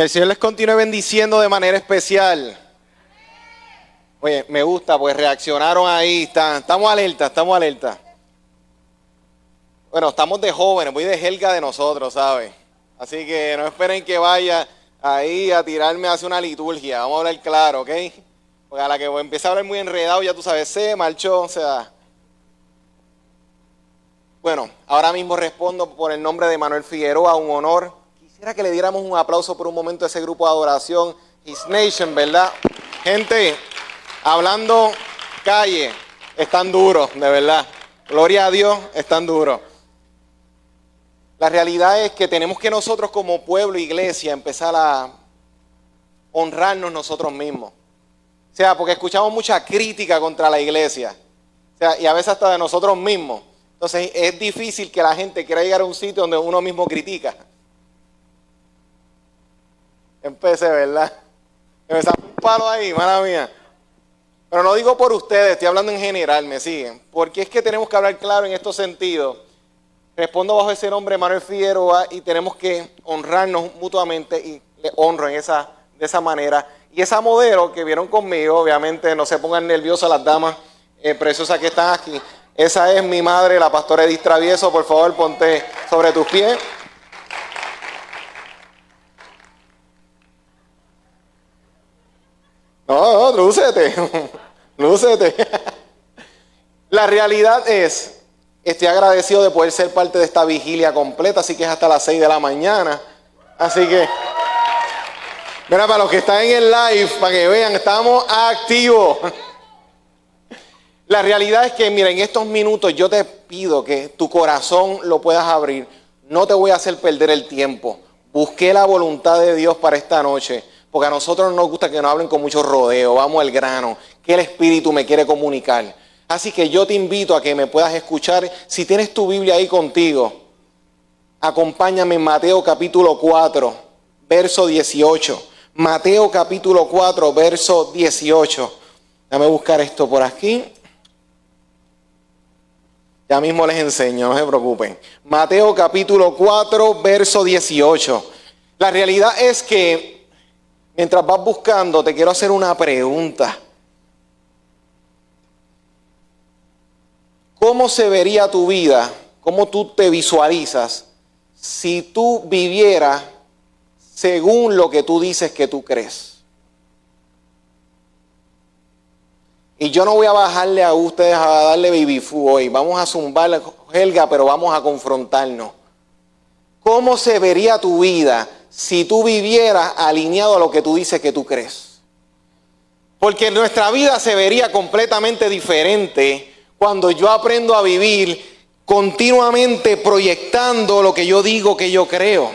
Que el Señor les continúe bendiciendo de manera especial. Oye, me gusta, pues reaccionaron ahí, estamos alerta, estamos alerta. Bueno, estamos de jóvenes, voy de Helga de nosotros, ¿sabes? Así que no esperen que vaya ahí a tirarme hacia una liturgia, vamos a hablar claro, ¿ok? Porque a la que empiece a hablar muy enredado, ya tú sabes, se marchó, o sea. Bueno, ahora mismo respondo por el nombre de Manuel Figueroa, un honor Quisiera que le diéramos un aplauso por un momento a ese grupo de adoración, His Nation, ¿verdad? Gente, hablando calle, están duros, de verdad. Gloria a Dios, están duros. La realidad es que tenemos que nosotros como pueblo, iglesia, empezar a honrarnos nosotros mismos. O sea, porque escuchamos mucha crítica contra la iglesia. O sea, y a veces hasta de nosotros mismos. Entonces es difícil que la gente quiera llegar a un sitio donde uno mismo critica. Empecé, ¿verdad? Me un palo ahí, mala mía. Pero no digo por ustedes, estoy hablando en general, me siguen. Porque es que tenemos que hablar claro en estos sentidos. Respondo bajo ese nombre, Manuel Figueroa, y tenemos que honrarnos mutuamente y le honro en esa, de esa manera. Y esa modelo que vieron conmigo, obviamente no se pongan nerviosas las damas eh, preciosas que están aquí. Esa es mi madre, la pastora Edith Travieso. Por favor, ponte sobre tus pies. No, no, lúcete, lúcete. La realidad es, estoy agradecido de poder ser parte de esta vigilia completa, así que es hasta las 6 de la mañana. Así que, mira, para los que están en el live, para que vean, estamos activos. La realidad es que, mira, en estos minutos yo te pido que tu corazón lo puedas abrir. No te voy a hacer perder el tiempo. Busqué la voluntad de Dios para esta noche. Porque a nosotros no nos gusta que nos hablen con mucho rodeo, vamos al grano, que el Espíritu me quiere comunicar. Así que yo te invito a que me puedas escuchar. Si tienes tu Biblia ahí contigo, acompáñame en Mateo capítulo 4, verso 18. Mateo capítulo 4, verso 18. Déjame buscar esto por aquí. Ya mismo les enseño, no se preocupen. Mateo capítulo 4, verso 18. La realidad es que Mientras vas buscando, te quiero hacer una pregunta. ¿Cómo se vería tu vida? ¿Cómo tú te visualizas si tú vivieras según lo que tú dices que tú crees? Y yo no voy a bajarle a ustedes a darle baby hoy. Vamos a zumbar, Helga, pero vamos a confrontarnos. ¿Cómo se vería tu vida si tú vivieras alineado a lo que tú dices que tú crees. Porque nuestra vida se vería completamente diferente cuando yo aprendo a vivir continuamente proyectando lo que yo digo que yo creo.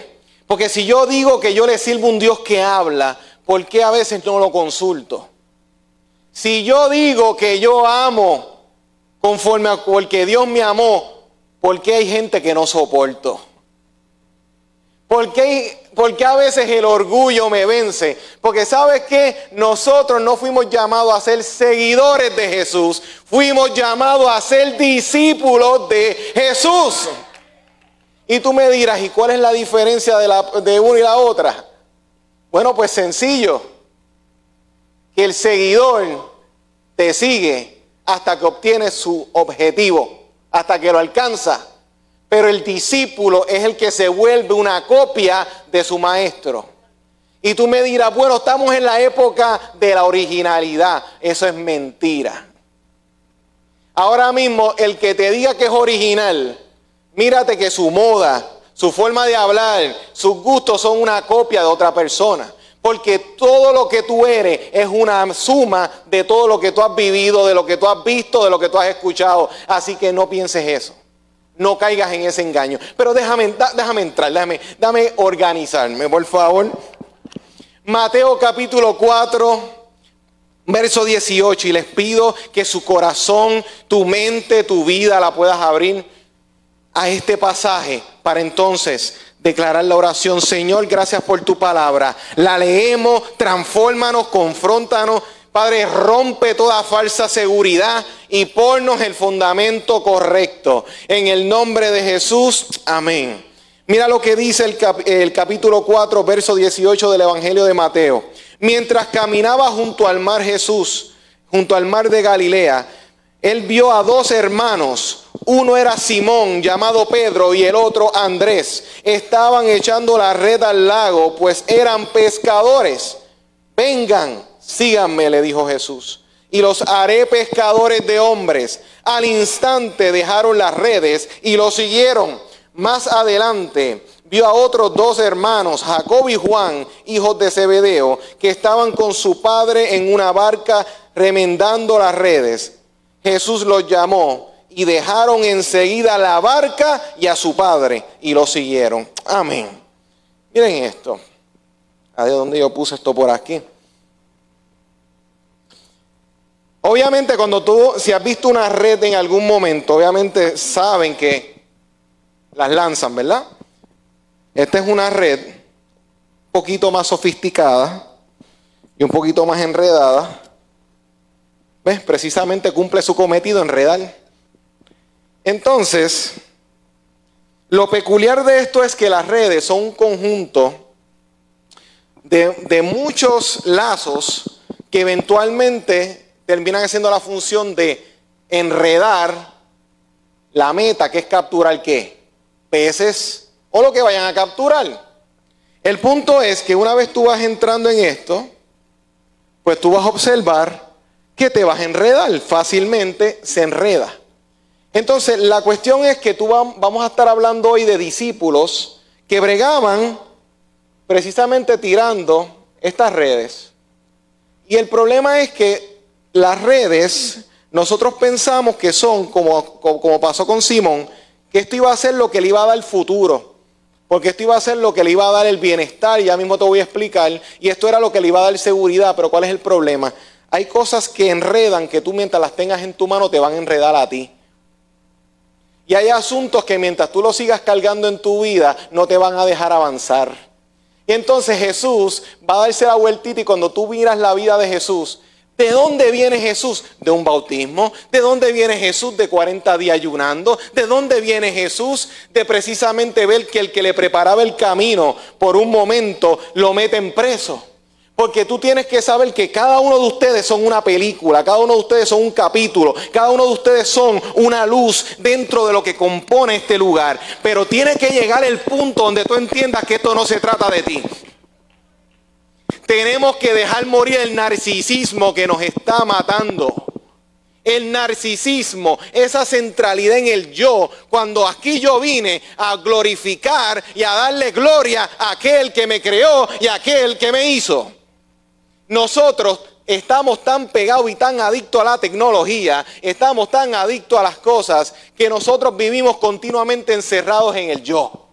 Porque si yo digo que yo le sirvo a un Dios que habla, ¿por qué a veces no lo consulto? Si yo digo que yo amo conforme a porque Dios me amó, ¿por qué hay gente que no soporto? ¿Por qué, a veces el orgullo me vence? Porque sabes que nosotros no fuimos llamados a ser seguidores de Jesús, fuimos llamados a ser discípulos de Jesús. Y tú me dirás, ¿y cuál es la diferencia de, la, de una y la otra? Bueno, pues sencillo, que el seguidor te sigue hasta que obtiene su objetivo, hasta que lo alcanza. Pero el discípulo es el que se vuelve una copia de su maestro. Y tú me dirás, bueno, estamos en la época de la originalidad. Eso es mentira. Ahora mismo, el que te diga que es original, mírate que su moda, su forma de hablar, sus gustos son una copia de otra persona. Porque todo lo que tú eres es una suma de todo lo que tú has vivido, de lo que tú has visto, de lo que tú has escuchado. Así que no pienses eso. No caigas en ese engaño. Pero déjame, déjame entrar, déjame, déjame organizarme, por favor. Mateo capítulo 4, verso 18. Y les pido que su corazón, tu mente, tu vida la puedas abrir a este pasaje para entonces declarar la oración. Señor, gracias por tu palabra. La leemos, transfórmanos, confrontanos Padre, rompe toda falsa seguridad y ponnos el fundamento correcto. En el nombre de Jesús, amén. Mira lo que dice el, capítulo 4, verso 18 del Evangelio de Mateo. Mientras caminaba junto al mar Jesús, junto al mar de Galilea, él vio a dos hermanos. Uno era Simón, llamado Pedro, y el otro Andrés. Estaban echando la red al lago, pues eran pescadores. Vengan, síganme, le dijo Jesús, y los haré pescadores de hombres. Al instante dejaron las redes y lo siguieron. Más adelante vio a otros dos hermanos, Jacob y Juan, hijos de Zebedeo, que estaban con su padre en una barca remendando las redes. Jesús los llamó y dejaron enseguida la barca y a su padre y lo siguieron. Amén. Miren esto. ¿A de dónde yo puse esto por aquí? Obviamente cuando tú, si has visto una red en algún momento, obviamente saben que las lanzan, ¿verdad? Esta es una red un poquito más sofisticada y un poquito más enredada. ¿Ves? Precisamente cumple su cometido, enredar. Entonces, lo peculiar de esto es que las redes son un conjunto de, de muchos lazos que eventualmente terminan haciendo la función de enredar la meta, que es capturar qué? peces o lo que vayan a capturar. El punto es que una vez tú vas entrando en esto, pues tú vas a observar que te vas a enredar, fácilmente se enreda. Entonces, la cuestión es que tú vamos a estar hablando hoy de discípulos que bregaban precisamente tirando estas redes. Y el problema es que las redes, nosotros pensamos que son, como, como pasó con Simón, que esto iba a ser lo que le iba a dar el futuro. Porque esto iba a ser lo que le iba a dar el bienestar, ya mismo te voy a explicar. Y esto era lo que le iba a dar seguridad, pero ¿cuál es el problema? Hay cosas que enredan que tú mientras las tengas en tu mano te van a enredar a ti. Y hay asuntos que mientras tú los sigas cargando en tu vida no te van a dejar avanzar. Y entonces Jesús va a darse la vueltita y cuando tú miras la vida de Jesús, ¿De dónde viene Jesús? De un bautismo. ¿De dónde viene Jesús? De 40 días ayunando. ¿De dónde viene Jesús? De precisamente ver que el que le preparaba el camino por un momento lo meten preso. Porque tú tienes que saber que cada uno de ustedes son una película, cada uno de ustedes son un capítulo, cada uno de ustedes son una luz dentro de lo que compone este lugar. Pero tiene que llegar el punto donde tú entiendas que esto no se trata de ti. Tenemos que dejar morir el narcisismo que nos está matando. El narcisismo, esa centralidad en el yo, cuando aquí yo vine a glorificar y a darle gloria a aquel que me creó y a aquel que me hizo. Nosotros estamos tan pegados y tan adictos a la tecnología, estamos tan adictos a las cosas, que nosotros vivimos continuamente encerrados en el yo.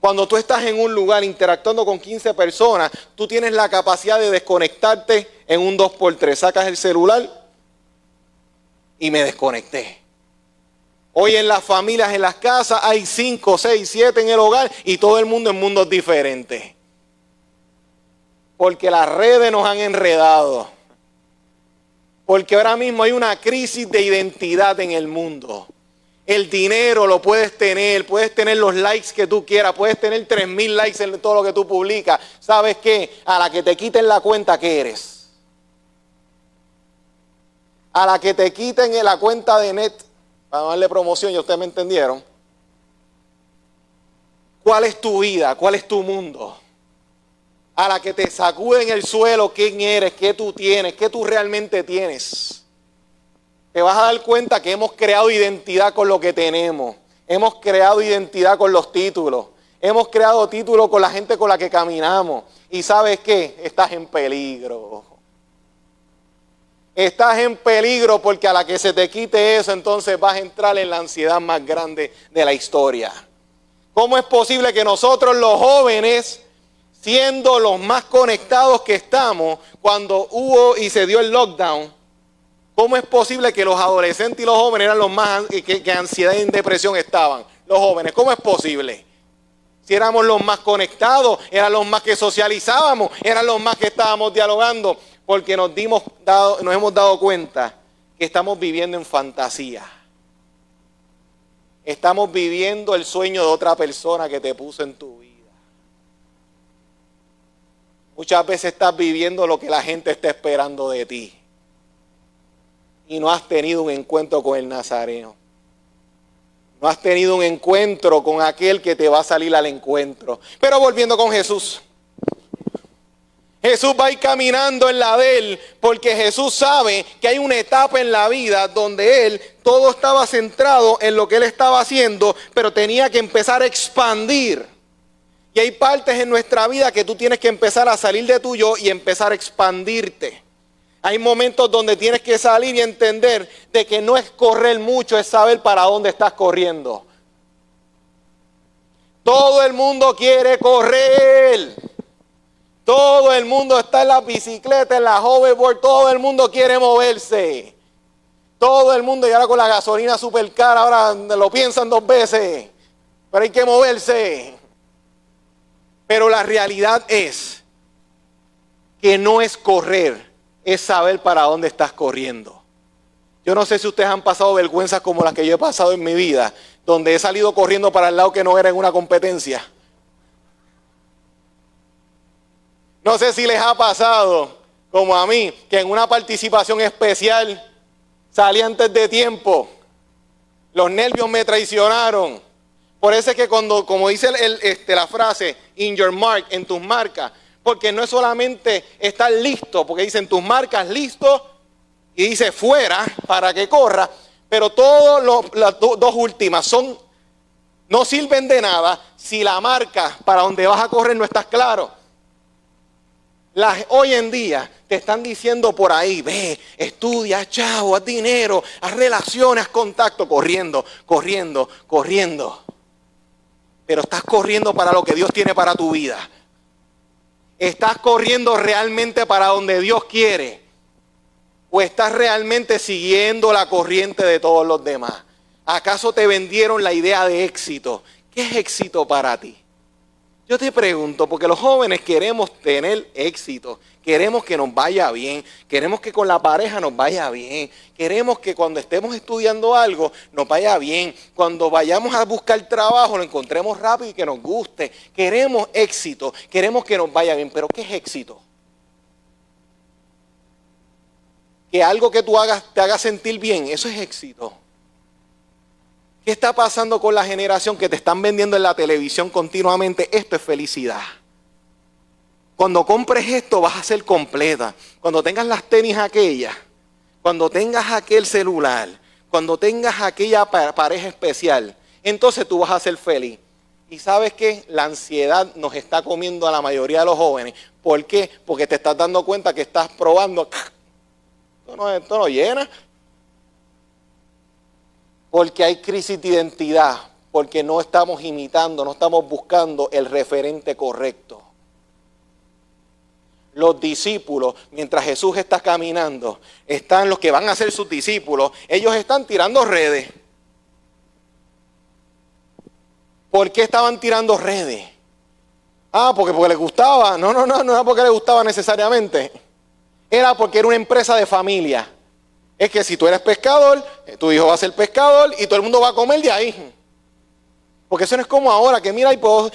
Cuando tú estás en un lugar interactuando con 15 personas, tú tienes la capacidad de desconectarte en un 2x3. Sacas el celular y me desconecté. Hoy en las familias, en las casas, hay 5, 6, 7 en el hogar y todo el mundo en mundos diferentes. Porque las redes nos han enredado. Porque ahora mismo hay una crisis de identidad en el mundo. El dinero lo puedes tener, puedes tener los likes que tú quieras, puedes tener tres mil likes en todo lo que tú publicas. ¿Sabes qué? A la que te quiten la cuenta, ¿qué eres? A la que te quiten la cuenta de net, para darle promoción, ya ustedes me entendieron. ¿Cuál es tu vida? ¿Cuál es tu mundo? A la que te sacuden el suelo, ¿quién eres? ¿Qué tú tienes? ¿Qué tú realmente tienes? Te vas a dar cuenta que hemos creado identidad con lo que tenemos. Hemos creado identidad con los títulos. Hemos creado títulos con la gente con la que caminamos. Y sabes qué? Estás en peligro. Estás en peligro porque a la que se te quite eso, entonces vas a entrar en la ansiedad más grande de la historia. ¿Cómo es posible que nosotros los jóvenes, siendo los más conectados que estamos, cuando hubo y se dio el lockdown, ¿Cómo es posible que los adolescentes y los jóvenes eran los más que, que ansiedad y depresión estaban? Los jóvenes, ¿cómo es posible? Si éramos los más conectados, eran los más que socializábamos, eran los más que estábamos dialogando, porque nos, dimos dado, nos hemos dado cuenta que estamos viviendo en fantasía. estamos viviendo el sueño de otra persona que te puso en tu vida. Muchas veces estás viviendo lo que la gente está esperando de ti. Y no has tenido un encuentro con el Nazareno. No has tenido un encuentro con aquel que te va a salir al encuentro. Pero volviendo con Jesús. Jesús va a ir caminando en la de él porque Jesús sabe que hay una etapa en la vida donde él todo estaba centrado en lo que él estaba haciendo, pero tenía que empezar a expandir. Y hay partes en nuestra vida que tú tienes que empezar a salir de tu yo y empezar a expandirte. Hay momentos donde tienes que salir y entender de que no es correr mucho, es saber para dónde estás corriendo. Todo el mundo quiere correr. Todo el mundo está en la bicicleta, en la hoverboard, todo el mundo quiere moverse. Todo el mundo, y ahora con la gasolina super cara, ahora lo piensan dos veces. Pero hay que moverse. Pero la realidad es que no es correr, es saber para dónde estás corriendo. Yo no sé si ustedes han pasado vergüenzas como las que yo he pasado en mi vida, donde he salido corriendo para el lado que no era en una competencia No sé si les ha pasado, como a mí, que en una participación especial salí antes de tiempo. Los nervios me traicionaron. Por eso es que cuando, como dice este, la frase, in your mark, en tus marcas, porque no es solamente estar listo, porque dicen tus marcas listo y dice fuera para que corra, pero todas las dos últimas son, no sirven de nada si la marca para donde vas a correr no estás claro hoy en día te están diciendo por ahí, ve, estudia, chao, haz dinero, haz relaciones, haz contacto, corriendo, corriendo, corriendo. Pero estás corriendo para lo que Dios tiene para tu vida. ¿Estás corriendo realmente para donde Dios quiere? ¿O estás realmente siguiendo la corriente de todos los demás? ¿Acaso te vendieron la idea de éxito? ¿Qué es éxito para ti? Yo te pregunto, porque los jóvenes queremos tener éxito, queremos que nos vaya bien, queremos que con la pareja nos vaya bien, queremos que cuando estemos estudiando algo nos vaya bien, cuando vayamos a buscar trabajo lo encontremos rápido y que nos guste, queremos éxito, queremos que nos vaya bien, pero ¿qué es éxito? Que algo que tú hagas te haga sentir bien, eso es éxito. ¿Qué está pasando con la generación que te están vendiendo en la televisión continuamente? Esto es felicidad. Cuando compres esto vas a ser completa. Cuando tengas las tenis aquellas, cuando tengas aquel celular, cuando tengas aquella pareja especial, entonces tú vas a ser feliz. Y sabes que la ansiedad nos está comiendo a la mayoría de los jóvenes. ¿Por qué? Porque te estás dando cuenta que estás probando. Esto no, llena, porque hay crisis de identidad, porque no estamos imitando, no estamos buscando el referente correcto. Los discípulos, mientras Jesús está caminando, están los que van a ser sus discípulos, ellos están tirando redes. ¿Por qué estaban tirando redes? Ah, porque, porque les gustaba. No, no, no, no era porque les gustaba necesariamente. Era porque era una empresa de familia es que si tú eres pescador, eh, tu hijo va a ser pescador y todo el mundo va a comer de ahí. Porque eso no es como ahora, que mira, y pues,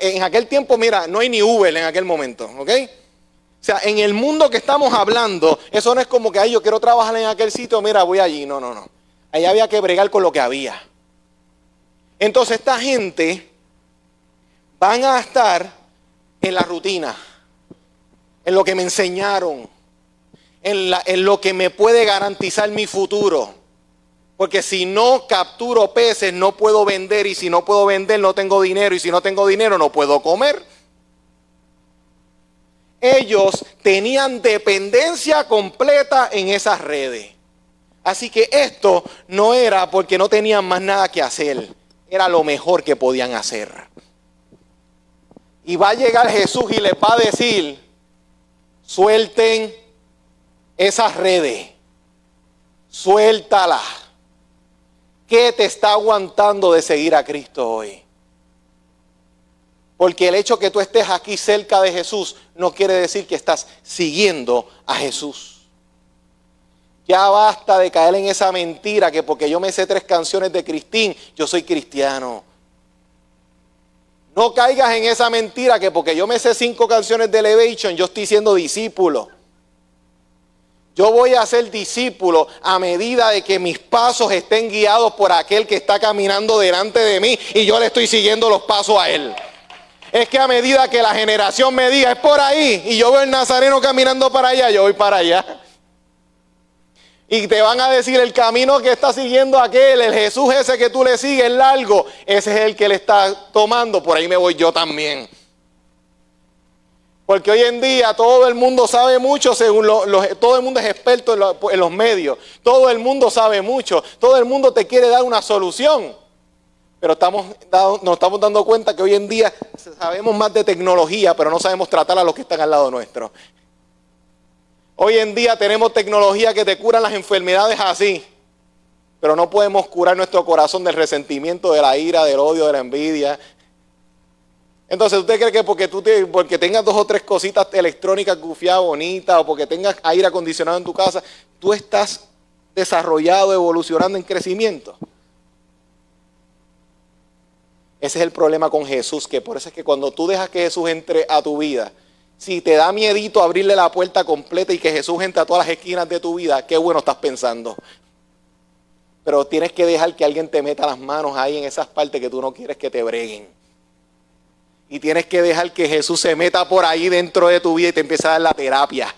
en aquel tiempo, mira, no hay ni Uber en aquel momento, ¿ok? O sea, en el mundo que estamos hablando, eso no es como que, ay, yo quiero trabajar en aquel sitio, mira, voy allí. No, no, no. Ahí había que bregar con lo que había. Entonces, esta gente van a estar en la rutina, en lo que me enseñaron, en, lo que me puede garantizar mi futuro. Porque si no capturo peces, no puedo vender. Y si no puedo vender, no tengo dinero. Y si no tengo dinero, no puedo comer. Ellos tenían dependencia completa en esas redes. Así que esto no era porque no tenían más nada que hacer. Era lo mejor que podían hacer. Y va a llegar Jesús y les va a decir, suelten esas redes, suéltala. ¿Qué te está aguantando de seguir a Cristo hoy? Porque el hecho que tú estés aquí cerca de Jesús no quiere decir que estás siguiendo a Jesús. Ya basta de caer en esa mentira que porque yo me sé tres canciones de Cristín, yo soy cristiano. No caigas en esa mentira que porque yo me sé cinco canciones de Elevation, yo estoy siendo discípulo. Yo voy a ser discípulo a medida de que mis pasos estén guiados por aquel que está caminando delante de mí y yo le estoy siguiendo los pasos a él. Es que a medida que la generación me diga, es por ahí, y yo veo el nazareno caminando para allá, yo voy para allá. Y te van a decir el camino que está siguiendo aquel, el Jesús ese que tú le sigues largo, ese es el que le está tomando, por ahí me voy yo también. Porque hoy en día todo el mundo sabe mucho, según todo el mundo es experto en, los medios, todo el mundo sabe mucho, todo el mundo te quiere dar una solución. Pero estamos, nos estamos dando cuenta que hoy en día sabemos más de tecnología, pero no sabemos tratar a los que están al lado nuestro. Hoy en día tenemos tecnología que te curan las enfermedades así, pero no podemos curar nuestro corazón del resentimiento, de la ira, del odio, de la envidia. Entonces, ¿usted cree que porque tú te, porque tengas dos o tres cositas electrónicas gufiadas, bonitas, o porque tengas aire acondicionado en tu casa, tú estás desarrollado, evolucionando en crecimiento? Ese es el problema con Jesús, que por eso es que cuando tú dejas que Jesús entre a tu vida, si te da miedito abrirle la puerta completa y que Jesús entre a todas las esquinas de tu vida, qué bueno estás pensando. Pero tienes que dejar que alguien te meta las manos ahí en esas partes que tú no quieres que te breguen. Y tienes que dejar que Jesús se meta por ahí dentro de tu vida y te empiece a dar la terapia.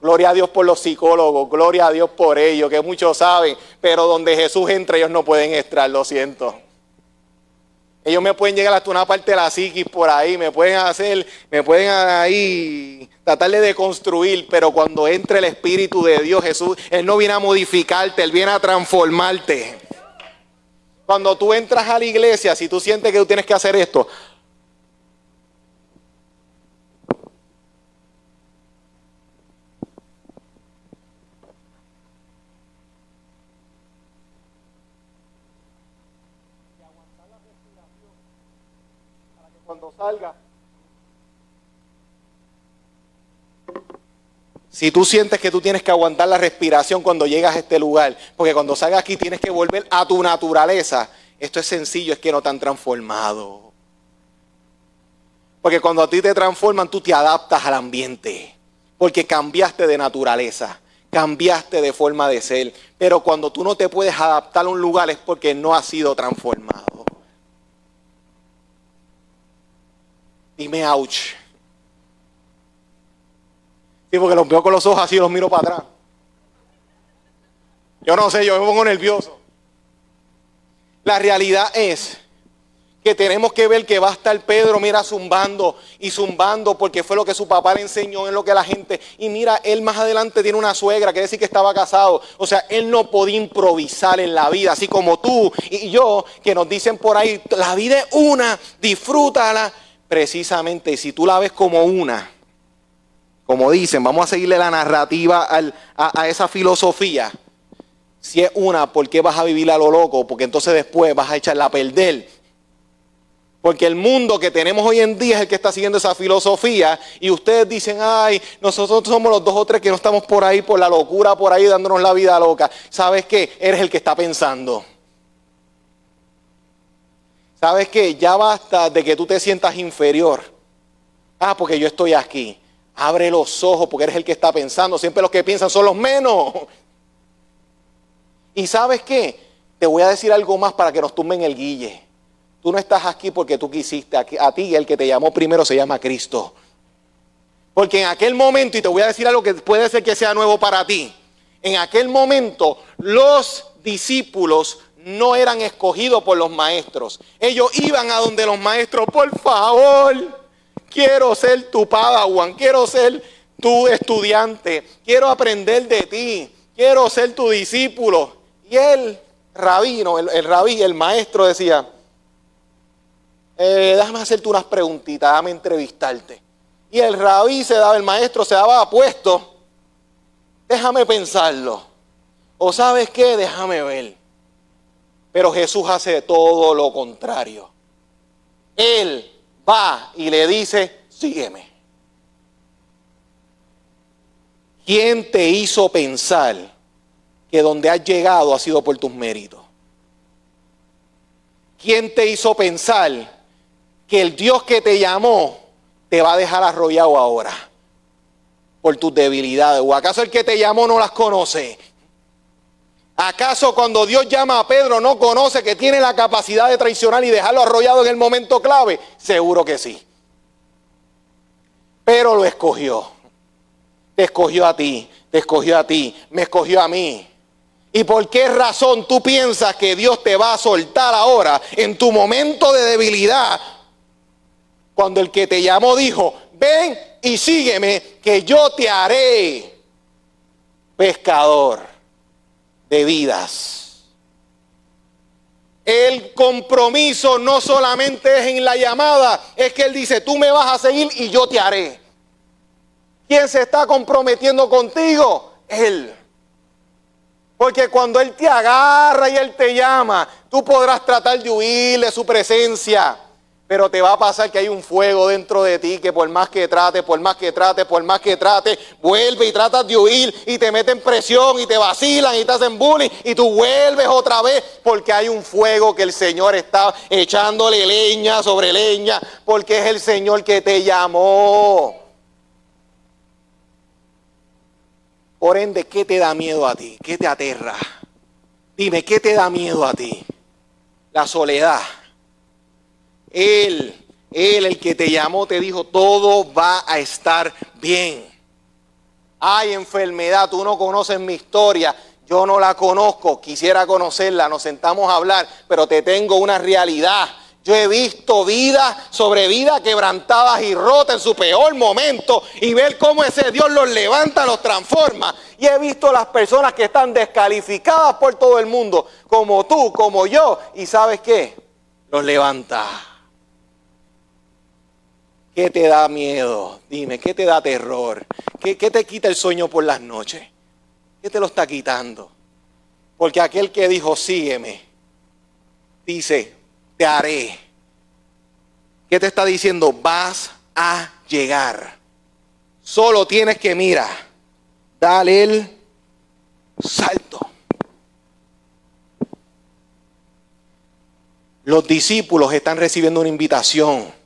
Gloria a Dios por los psicólogos, gloria a Dios por ellos, que muchos saben, pero donde Jesús entra ellos no pueden entrar, lo siento. Ellos me pueden llegar hasta una parte de la psiquis por ahí, me pueden hacer, me pueden ahí tratar de deconstruir, pero cuando entre el Espíritu de Dios, Jesús, Él no viene a modificarte, Él viene a transformarte. Cuando tú entras a la iglesia, si tú sientes que tú tienes que hacer esto, Si tú sientes que tú tienes que aguantar la respiración cuando llegas a este lugar, porque cuando salgas aquí tienes que volver a tu naturaleza, esto es sencillo, es que no te han transformado. Porque cuando a ti te transforman, tú te adaptas al ambiente, porque cambiaste de naturaleza, cambiaste de forma de ser. Pero cuando tú no te puedes adaptar a un lugar es porque no has sido transformado. Dime ouch. Sí, porque los veo con los ojos así y los miro para atrás. Yo no sé, yo me pongo nervioso. La realidad es que tenemos que ver que va a estar Pedro, mira, zumbando y zumbando, porque fue lo que su papá le enseñó, en lo que la gente. Y mira, él más adelante tiene una suegra, quiere decir que estaba casado. O sea, él no podía improvisar en la vida, así como tú y yo, que nos dicen por ahí, la vida es una, disfrútala precisamente, si tú la ves como una, como dicen, vamos a seguirle la narrativa a, esa filosofía. Si es una, ¿por qué vas a vivir a lo loco? Porque entonces después vas a echarla a perder. Porque el mundo que tenemos hoy en día es el que está siguiendo esa filosofía y ustedes dicen, ay, nosotros somos los dos o tres que no estamos por ahí por la locura, por ahí dándonos la vida loca. ¿Sabes qué? Eres el que está pensando. ¿Sabes qué? Ya basta de que tú te sientas inferior. Ah, porque yo estoy aquí. Abre los ojos porque eres el que está pensando. Siempre los que piensan son los menos. Y sabes qué? Te voy a decir algo más para que nos tumben el guille. Tú no estás aquí porque tú quisiste. A ti el que te llamó primero se llama Cristo. Porque en aquel momento, y te voy a decir algo que puede ser que sea nuevo para ti, en aquel momento los discípulos no eran escogidos por los maestros. Ellos iban a donde los maestros, por favor, quiero ser tu padawan, quiero ser tu estudiante, quiero aprender de ti, quiero ser tu discípulo. Y el rabino, el, rabí, el maestro decía, eh, déjame hacerte unas preguntitas, déjame entrevistarte. Y el rabí se daba, el maestro se daba apuesto, déjame pensarlo. O sabes qué, déjame ver. Pero Jesús hace todo lo contrario. Él va y le dice, sígueme. ¿Quién te hizo pensar que donde has llegado ha sido por tus méritos? ¿Quién te hizo pensar que el Dios que te llamó te va a dejar arrollado ahora por tus debilidades? ¿O acaso el que te llamó no las conoce? ¿Acaso cuando Dios llama a Pedro no conoce que tiene la capacidad de traicionar y dejarlo arrollado en el momento clave? Seguro que sí. Pero lo escogió. Te escogió a ti, te escogió a ti, me escogió a mí. ¿Y por qué razón tú piensas que Dios te va a soltar ahora en tu momento de debilidad? Cuando el que te llamó dijo, ven y sígueme, que yo te haré pescador de vidas. El compromiso no solamente es en la llamada, es que Él dice, tú me vas a seguir y yo te haré. ¿Quién se está comprometiendo contigo? Él. Porque cuando Él te agarra y Él te llama, tú podrás tratar de huir de su presencia. Pero te va a pasar que hay un fuego dentro de ti que por más que trate, por más que trate, por más que trate, vuelve y tratas de huir y te meten presión y te vacilan y te hacen bullying y tú vuelves otra vez porque hay un fuego que el Señor está echándole leña sobre leña porque es el Señor que te llamó. Por ende, ¿qué te da miedo a ti? ¿Qué te aterra? Dime, ¿qué te da miedo a ti? La soledad él, Él, el que te llamó, te dijo, todo va a estar bien. Hay enfermedad, tú no conoces mi historia, yo no la conozco, quisiera conocerla, nos sentamos a hablar, pero te tengo una realidad. Yo he visto vida sobre vida quebrantadas y rotas en su peor momento y ver cómo ese Dios los levanta, los transforma. Y he visto las personas que están descalificadas por todo el mundo, como tú, como yo, y sabes qué, los levanta. ¿Qué te da miedo? Dime, ¿qué te da terror? ¿Qué, te quita el sueño por las noches? ¿Qué te lo está quitando? Porque aquel que dijo, sígueme, dice, te haré. ¿Qué te está diciendo? Vas a llegar. Solo tienes que, mira, dale el salto. Los discípulos están recibiendo una invitación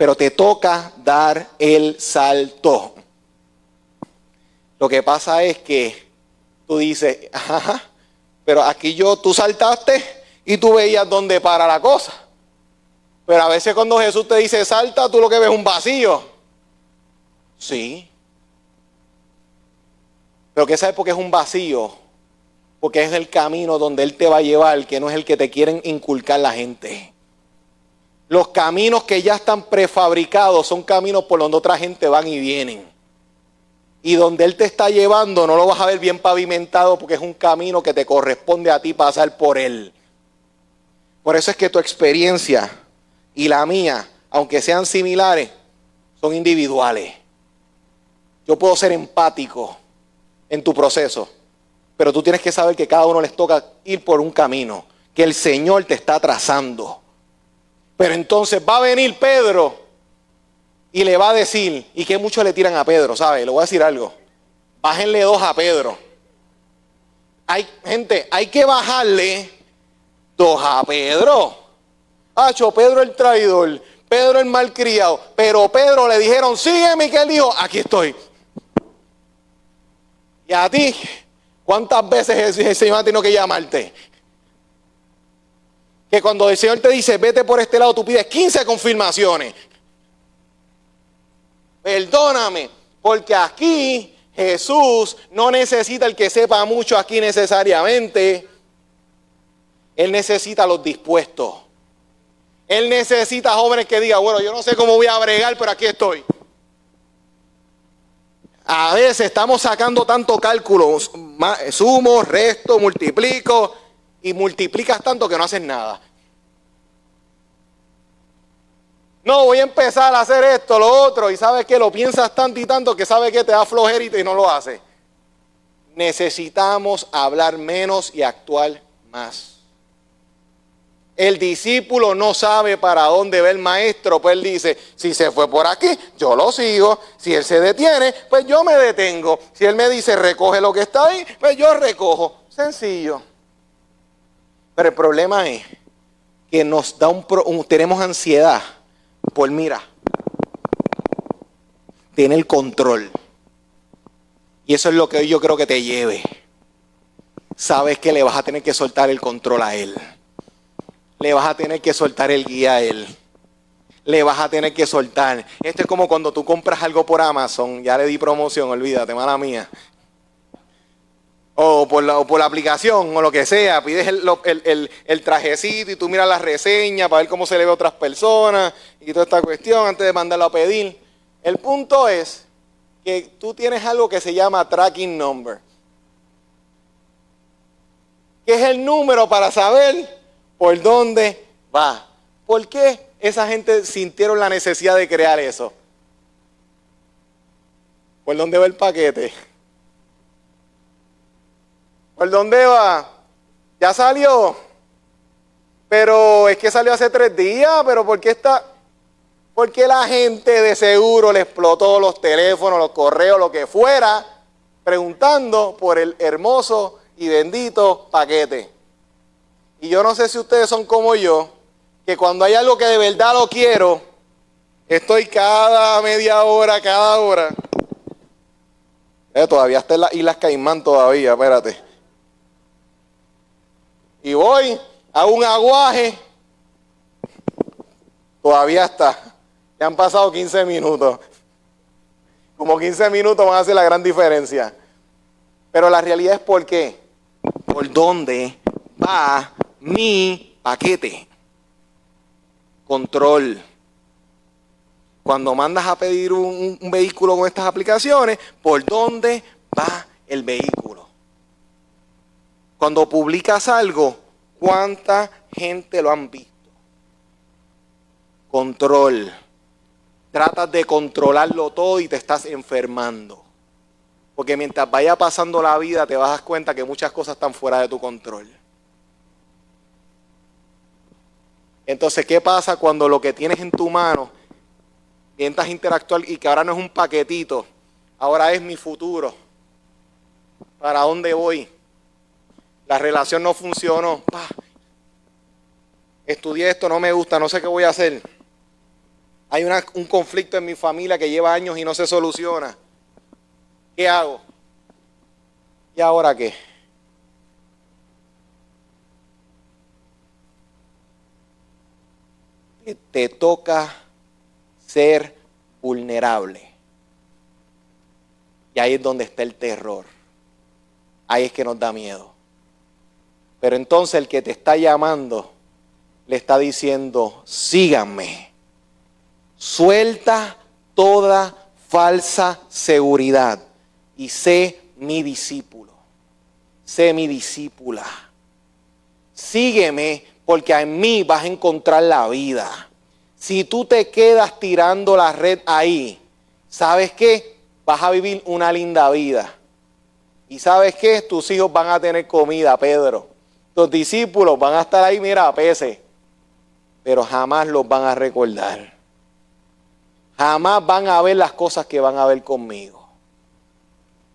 pero te toca dar el salto. Lo que pasa es que tú dices, ajá, pero aquí yo, tú saltaste y tú veías dónde para la cosa. Pero a veces cuando Jesús te dice salta, tú lo que ves es un vacío. Sí. Pero ¿qué sabes por qué es un vacío? Porque es el camino donde Él te va a llevar, que no es el que te quieren inculcar la gente. Los caminos que ya están prefabricados son caminos por donde otra gente van y vienen. Y donde Él te está llevando no lo vas a ver bien pavimentado porque es un camino que te corresponde a ti pasar por Él. Por eso es que tu experiencia y la mía, aunque sean similares, son individuales. Yo puedo ser empático en tu proceso, pero tú tienes que saber que cada uno les toca ir por un camino, que el Señor te está trazando. Pero entonces va a venir Pedro y le va a decir, y que muchos le tiran a Pedro, ¿sabe? Le voy a decir algo. Bájenle dos a Pedro. Hay, gente, hay que bajarle dos a Pedro. Hacho, Pedro el traidor, Pedro el malcriado. Pero Pedro le dijeron, sígueme, y que él dijo, aquí estoy. Y a ti, ¿cuántas veces el Señor ha tenido que llamarte? Que cuando el Señor te dice, vete por este lado, tú pides 15 confirmaciones. Perdóname, porque aquí Jesús no necesita el que sepa mucho aquí necesariamente. Él necesita los dispuestos. Él necesita jóvenes que digan, bueno, yo no sé cómo voy a bregar, pero aquí estoy. A veces estamos sacando tanto cálculo, sumo, resto, multiplico, y multiplicas tanto que no haces nada. No, voy a empezar a hacer esto, lo otro, y sabes que lo piensas tanto y tanto que sabes que te da flojerito y no lo hace. Necesitamos hablar menos y actuar más. El discípulo no sabe para dónde va el maestro, pues él dice, si se fue por aquí, yo lo sigo. Si él se detiene, pues yo me detengo. Si él me dice, recoge lo que está ahí, pues yo recojo. Sencillo. Pero el problema es que nos da un, tenemos ansiedad por mira, tiene el control. Y eso es lo que yo creo que te lleve. Sabes que le vas a tener que soltar el control a él le vas a tener que soltar el guía a él. Le vas a tener que soltar. Esto es como cuando tú compras algo por Amazon, ya le di promoción, olvídate, mala mía. O por, la, por la aplicación o lo que sea, pides el, trajecito y tú miras la reseña para ver cómo se le ve a otras personas y toda esta cuestión antes de mandarlo a pedir. El punto es que tú tienes algo que se llama tracking number, que es el número para saber por dónde va. ¿Por qué esa gente sintieron la necesidad de crear eso? ¿Por dónde va el paquete? ¿Por dónde va? Ya salió. Pero es que salió hace tres días, pero ¿por qué está? Porque la gente de seguro le explotó los teléfonos, los correos, lo que fuera, preguntando por el hermoso y bendito paquete. Y yo no sé si ustedes son como yo, que cuando hay algo que de verdad lo quiero, estoy cada media hora, cada hora. Eh, todavía está en las Islas Caimán todavía, espérate. Y voy a un aguaje. Todavía está. Ya han pasado 15 minutos. Como 15 minutos van a hacer la gran diferencia. Pero la realidad es por qué. Por dónde va mi paquete. Control. Cuando mandas a pedir un, vehículo con estas aplicaciones, ¿por dónde va el vehículo? Cuando publicas algo, ¿cuánta gente lo han visto? Control. Tratas de controlarlo todo y te estás enfermando. Porque mientras vaya pasando la vida te vas a dar cuenta que muchas cosas están fuera de tu control. Entonces, ¿qué pasa cuando lo que tienes en tu mano, intentas interactuar y que ahora no es un paquetito, ahora es mi futuro? ¿Para dónde voy? La relación no funcionó. Estudié esto, no me gusta, no sé qué voy a hacer. Hay un conflicto en mi familia que lleva años y no se soluciona. ¿Qué hago? ¿Y ahora qué? te toca ser vulnerable. Y ahí es donde está el terror. Ahí es que nos da miedo. Pero entonces el que te está llamando le está diciendo, síganme. Suelta toda falsa seguridad y sé mi discípulo. Sé mi discípula. Sígueme porque en mí vas a encontrar la vida. Si tú te quedas tirando la red ahí, ¿sabes qué? Vas a vivir una linda vida. Y sabes qué? Tus hijos van a tener comida, Pedro. Tus discípulos van a estar ahí, mira, a peces. Pero jamás los van a recordar. Jamás van a ver las cosas que van a ver conmigo.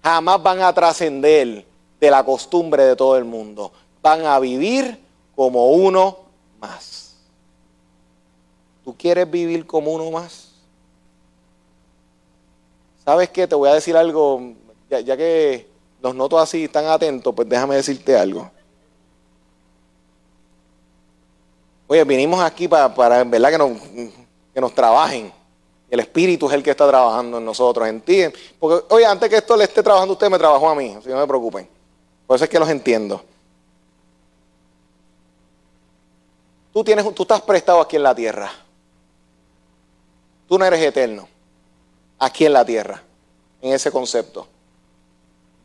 Jamás van a trascender de la costumbre de todo el mundo. Van a vivir como uno más. ¿Tú quieres vivir como uno más? ¿Sabes qué? Te voy a decir algo, ya, que los noto así tan atentos, pues déjame decirte algo. Oye, vinimos aquí para, para verdad que nos, que nos trabajen. El Espíritu es el que está trabajando en nosotros, en ti. Porque, oye, antes que esto le esté trabajando usted, me trabajó a mí, así no me preocupen. Por eso es que los entiendo. Tú, tienes, tú estás prestado aquí en la tierra. Tú no eres eterno. Aquí en la tierra. En ese concepto.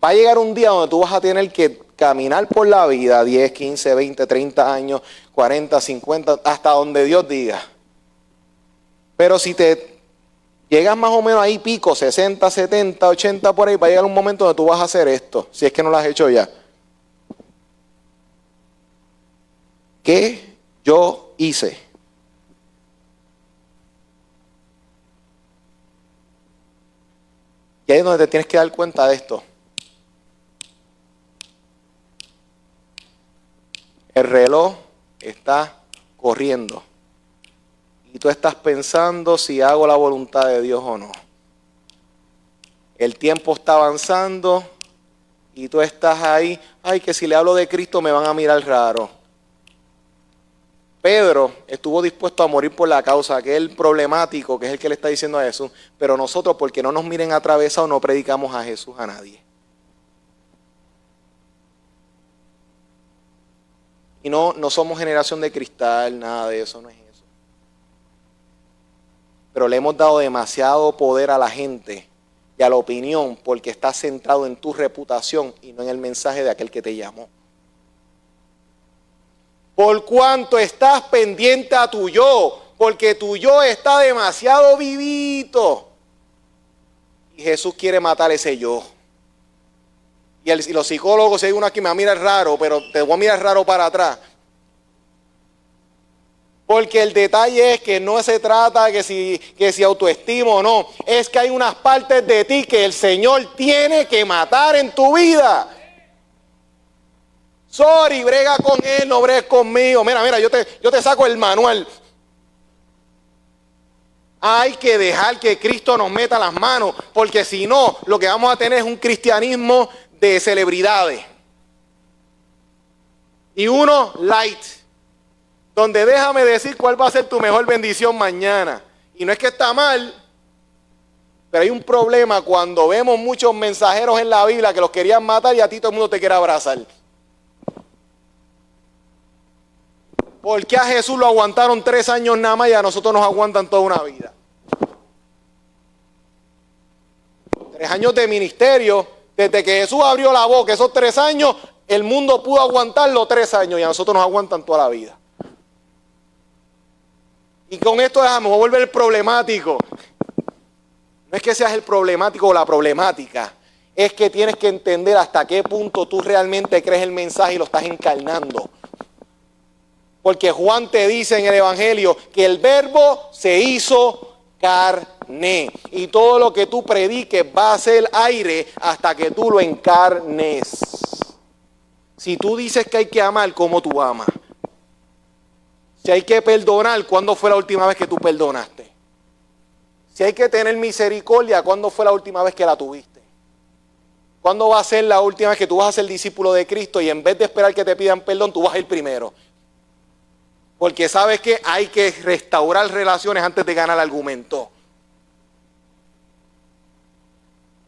Va a llegar un día donde tú vas a tener que caminar por la vida 10, 15, 20, 30 años, 40, 50, hasta donde Dios diga. Pero si te llegas más o menos ahí pico, 60, 70, 80 por ahí, va a llegar un momento donde tú vas a hacer esto, si es que no lo has hecho ya. ¿Qué yo hice. Y ahí es donde te tienes que dar cuenta de esto. El reloj está corriendo. Y tú estás pensando si hago la voluntad de Dios o no. El tiempo está avanzando y tú estás ahí, ay, que si le hablo de Cristo me van a mirar raro. Pedro estuvo dispuesto a morir por la causa, aquel problemático que es el que le está diciendo a Jesús, pero nosotros porque no nos miren o no predicamos a Jesús a nadie. Y no, no somos generación de cristal, nada de eso, no es eso. Pero le hemos dado demasiado poder a la gente y a la opinión porque está centrado en tu reputación y no en el mensaje de aquel que te llamó. Por cuanto estás pendiente a tu yo, porque tu yo está demasiado vivito. Y Jesús quiere matar ese yo. Y, los psicólogos, si hay uno aquí me mira raro, pero te voy a mirar raro para atrás. Porque el detalle es que no se trata que si, que si autoestima o no. Es que hay unas partes de ti que el Señor tiene que matar en tu vida. Sorry, brega con él, no bregues conmigo. Mira, mira, yo te, yo te saco el manual. Hay que dejar que Cristo nos meta las manos, porque si no, lo que vamos a tener es un cristianismo de celebridades. Y uno light donde déjame decir cuál va a ser tu mejor bendición mañana. Y no es que está mal, pero hay un problema cuando vemos muchos mensajeros en la Biblia que los querían matar y a ti todo el mundo te quiere abrazar. ¿Por qué a Jesús lo aguantaron tres años nada más y a nosotros nos aguantan toda una vida? Tres años de ministerio, desde que Jesús abrió la boca, esos tres años, el mundo pudo aguantarlo tres años y a nosotros nos aguantan toda la vida. Y con esto dejamos, volver el problemático. No es que seas el problemático o la problemática, es que tienes que entender hasta qué punto tú realmente crees el mensaje y lo estás encarnando. Porque Juan te dice en el Evangelio que el verbo se hizo carne. Y todo lo que tú prediques va a ser aire hasta que tú lo encarnes. Si tú dices que hay que amar, como tú amas? Si hay que perdonar, ¿cuándo fue la última vez que tú perdonaste? Si hay que tener misericordia, ¿cuándo fue la última vez que la tuviste? ¿Cuándo va a ser la última vez que tú vas a ser discípulo de Cristo y en vez de esperar que te pidan perdón, tú vas a ir primero? Porque sabes que hay que restaurar relaciones antes de ganar argumento.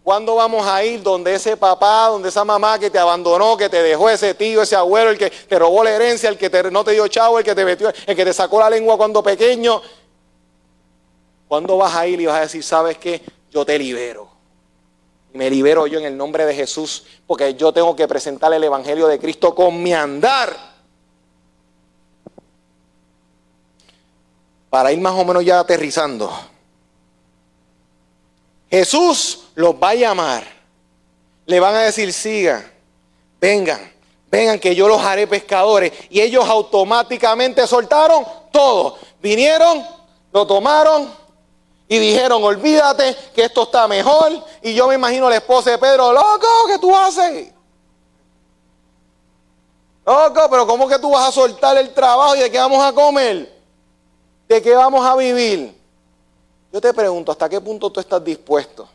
¿Cuándo vamos a ir donde ese papá, donde esa mamá que te abandonó, que te dejó ese tío, ese abuelo, el que te robó la herencia, el que no te dio chavo, el que te metió, el que te sacó la lengua cuando pequeño? ¿Cuándo vas a ir y vas a decir, sabes qué? Yo te libero. Y me libero yo en el nombre de Jesús, porque yo tengo que presentar el Evangelio de Cristo con mi andar. Para ir más o menos ya aterrizando. Jesús los va a llamar. Le van a decir, sigan, vengan, vengan que yo los haré pescadores. Y ellos automáticamente soltaron todo. Vinieron, lo tomaron y dijeron, olvídate que esto está mejor. Y yo me imagino la esposa de Pedro, loco, ¿qué tú haces? Loco, pero ¿cómo que tú vas a soltar el trabajo y de qué vamos a comer? ¿De qué vamos a vivir? Yo te pregunto, ¿hasta qué punto tú estás dispuesto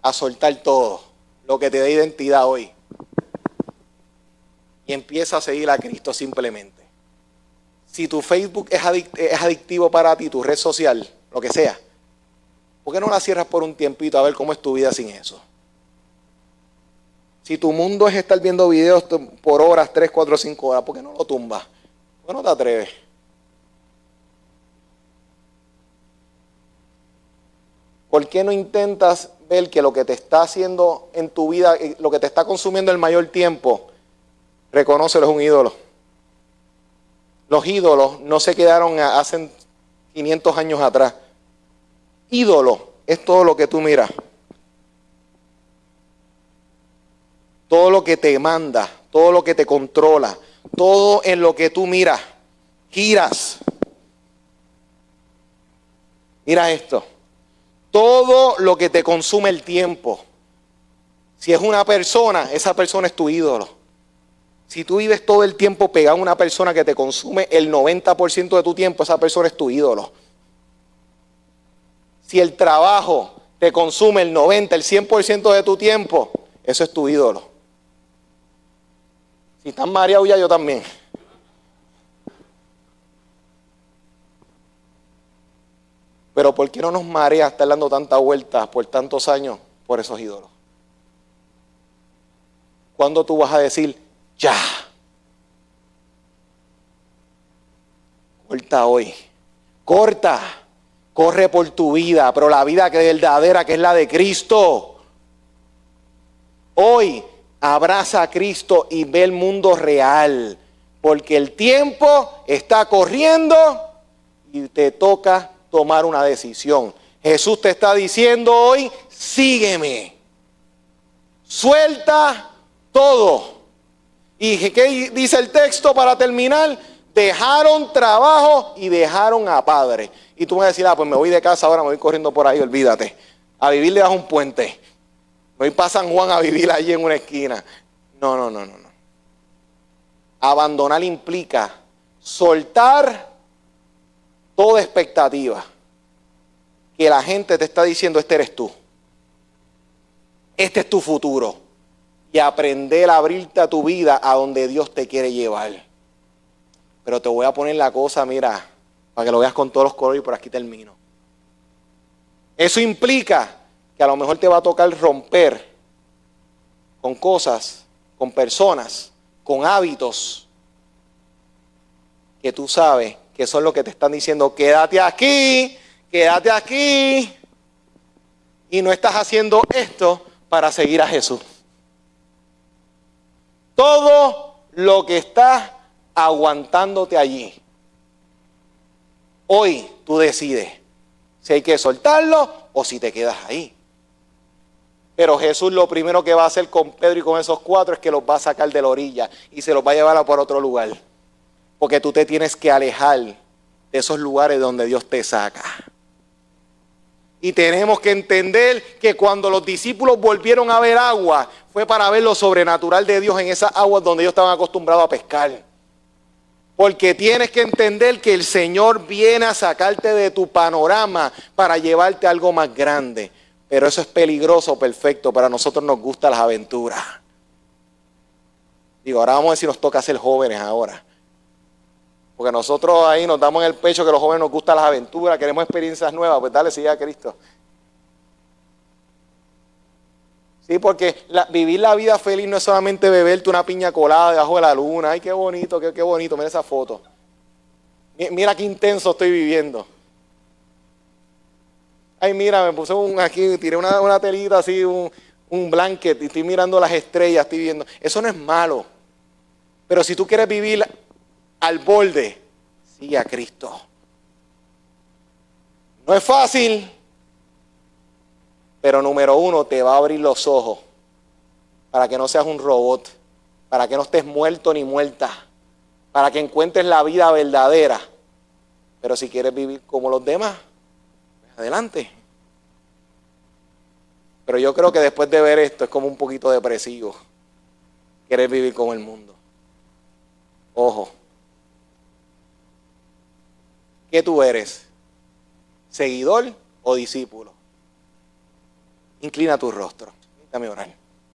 a soltar todo lo que te da identidad hoy? Y empieza a seguir a Cristo simplemente. Si tu Facebook es, adictivo para ti, tu red social, lo que sea, ¿por qué no la cierras por un tiempito a ver cómo es tu vida sin eso? Si tu mundo es estar viendo videos por horas, 3, 4, 5 horas, ¿por qué no lo tumbas? ¿Por qué no te atreves? ¿Por qué no intentas ver que lo que te está haciendo en tu vida, eh, lo que te está consumiendo el mayor tiempo, reconócelo es un ídolo? Los ídolos no se quedaron hace 500 años atrás. Ídolo es todo lo que tú miras. Todo lo que te manda, todo lo que te controla, todo en lo que tú miras, giras. Mira esto. Todo lo que te consume el tiempo. Si es una persona, esa persona es tu ídolo. Si tú vives todo el tiempo pegado a una persona que te consume el 90% de tu tiempo, esa persona es tu ídolo. Si el trabajo te consume el 90, el 100% de tu tiempo, eso es tu ídolo. Si estás mareado ya, yo también. Pero ¿por qué no nos marea estar dando tantas vueltas por tantos años por esos ídolos? ¿Cuándo tú vas a decir, ya? Corta hoy. Corta. Corre por tu vida, pero la vida que es verdadera, que es la de Cristo. Hoy abraza a Cristo y ve el mundo real, porque el tiempo está corriendo y te toca tomar una decisión. Jesús te está diciendo hoy, sígueme. Suelta todo. ¿Y qué dice el texto para terminar? Dejaron trabajo y dejaron a padre. Y tú me vas a decir, ah, pues me voy de casa ahora, me voy corriendo por ahí, olvídate. A vivir debajo un puente. Me voy para San Juan a vivir allí en una esquina. No, no, no, no, no. Abandonar implica soltar toda expectativa que la gente te está diciendo, este eres tú. Este es tu futuro. Y aprender a abrirte a tu vida a donde Dios te quiere llevar. Pero te voy a poner la cosa, mira, para que lo veas con todos los colores y por aquí termino. Eso implica que a lo mejor te va a tocar romper con cosas, con personas, con hábitos que tú sabes que son lo que te están diciendo, quédate aquí, quédate aquí. Y no estás haciendo esto para seguir a Jesús. Todo lo que estás aguantándote allí. Hoy tú decides si hay que soltarlo o si te quedas ahí. Pero Jesús lo primero que va a hacer con Pedro y con esos cuatro es que los va a sacar de la orilla y se los va a llevar a por otro lugar. Porque tú te tienes que alejar de esos lugares donde Dios te saca. Y tenemos que entender que cuando los discípulos volvieron a ver agua, fue para ver lo sobrenatural de Dios en esas aguas donde ellos estaban acostumbrados a pescar. Porque tienes que entender que el Señor viene a sacarte de tu panorama para llevarte a algo más grande. Pero eso es peligroso, perfecto. Para nosotros nos gustan las aventuras. Digo, ahora vamos a ver si nos toca ser jóvenes ahora. Porque nosotros ahí nos damos en el pecho que los jóvenes nos gustan las aventuras, queremos experiencias nuevas. Pues dale, sigue a Cristo. Sí, porque vivir la vida feliz no es solamente beberte una piña colada debajo de la luna. Ay, qué bonito, qué, qué bonito. Mira esa foto. Mira qué intenso estoy viviendo. Ay, mira, me puse un, aquí, tiré una, telita así, un, un blanket y estoy mirando las estrellas, estoy viendo. Eso no es malo. Pero si tú quieres vivir al borde, sigue a Cristo. No es fácil, pero número uno, te va a abrir los ojos para que no seas un robot, para que no estés muerto ni muerta, para que encuentres la vida verdadera. Pero si quieres vivir como los demás, pues adelante. Pero yo creo que después de ver esto es como un poquito depresivo. Quieres vivir como el mundo. Ojo. ¿Qué tú eres? ¿Seguidor o discípulo? Inclina tu rostro. Dame orar.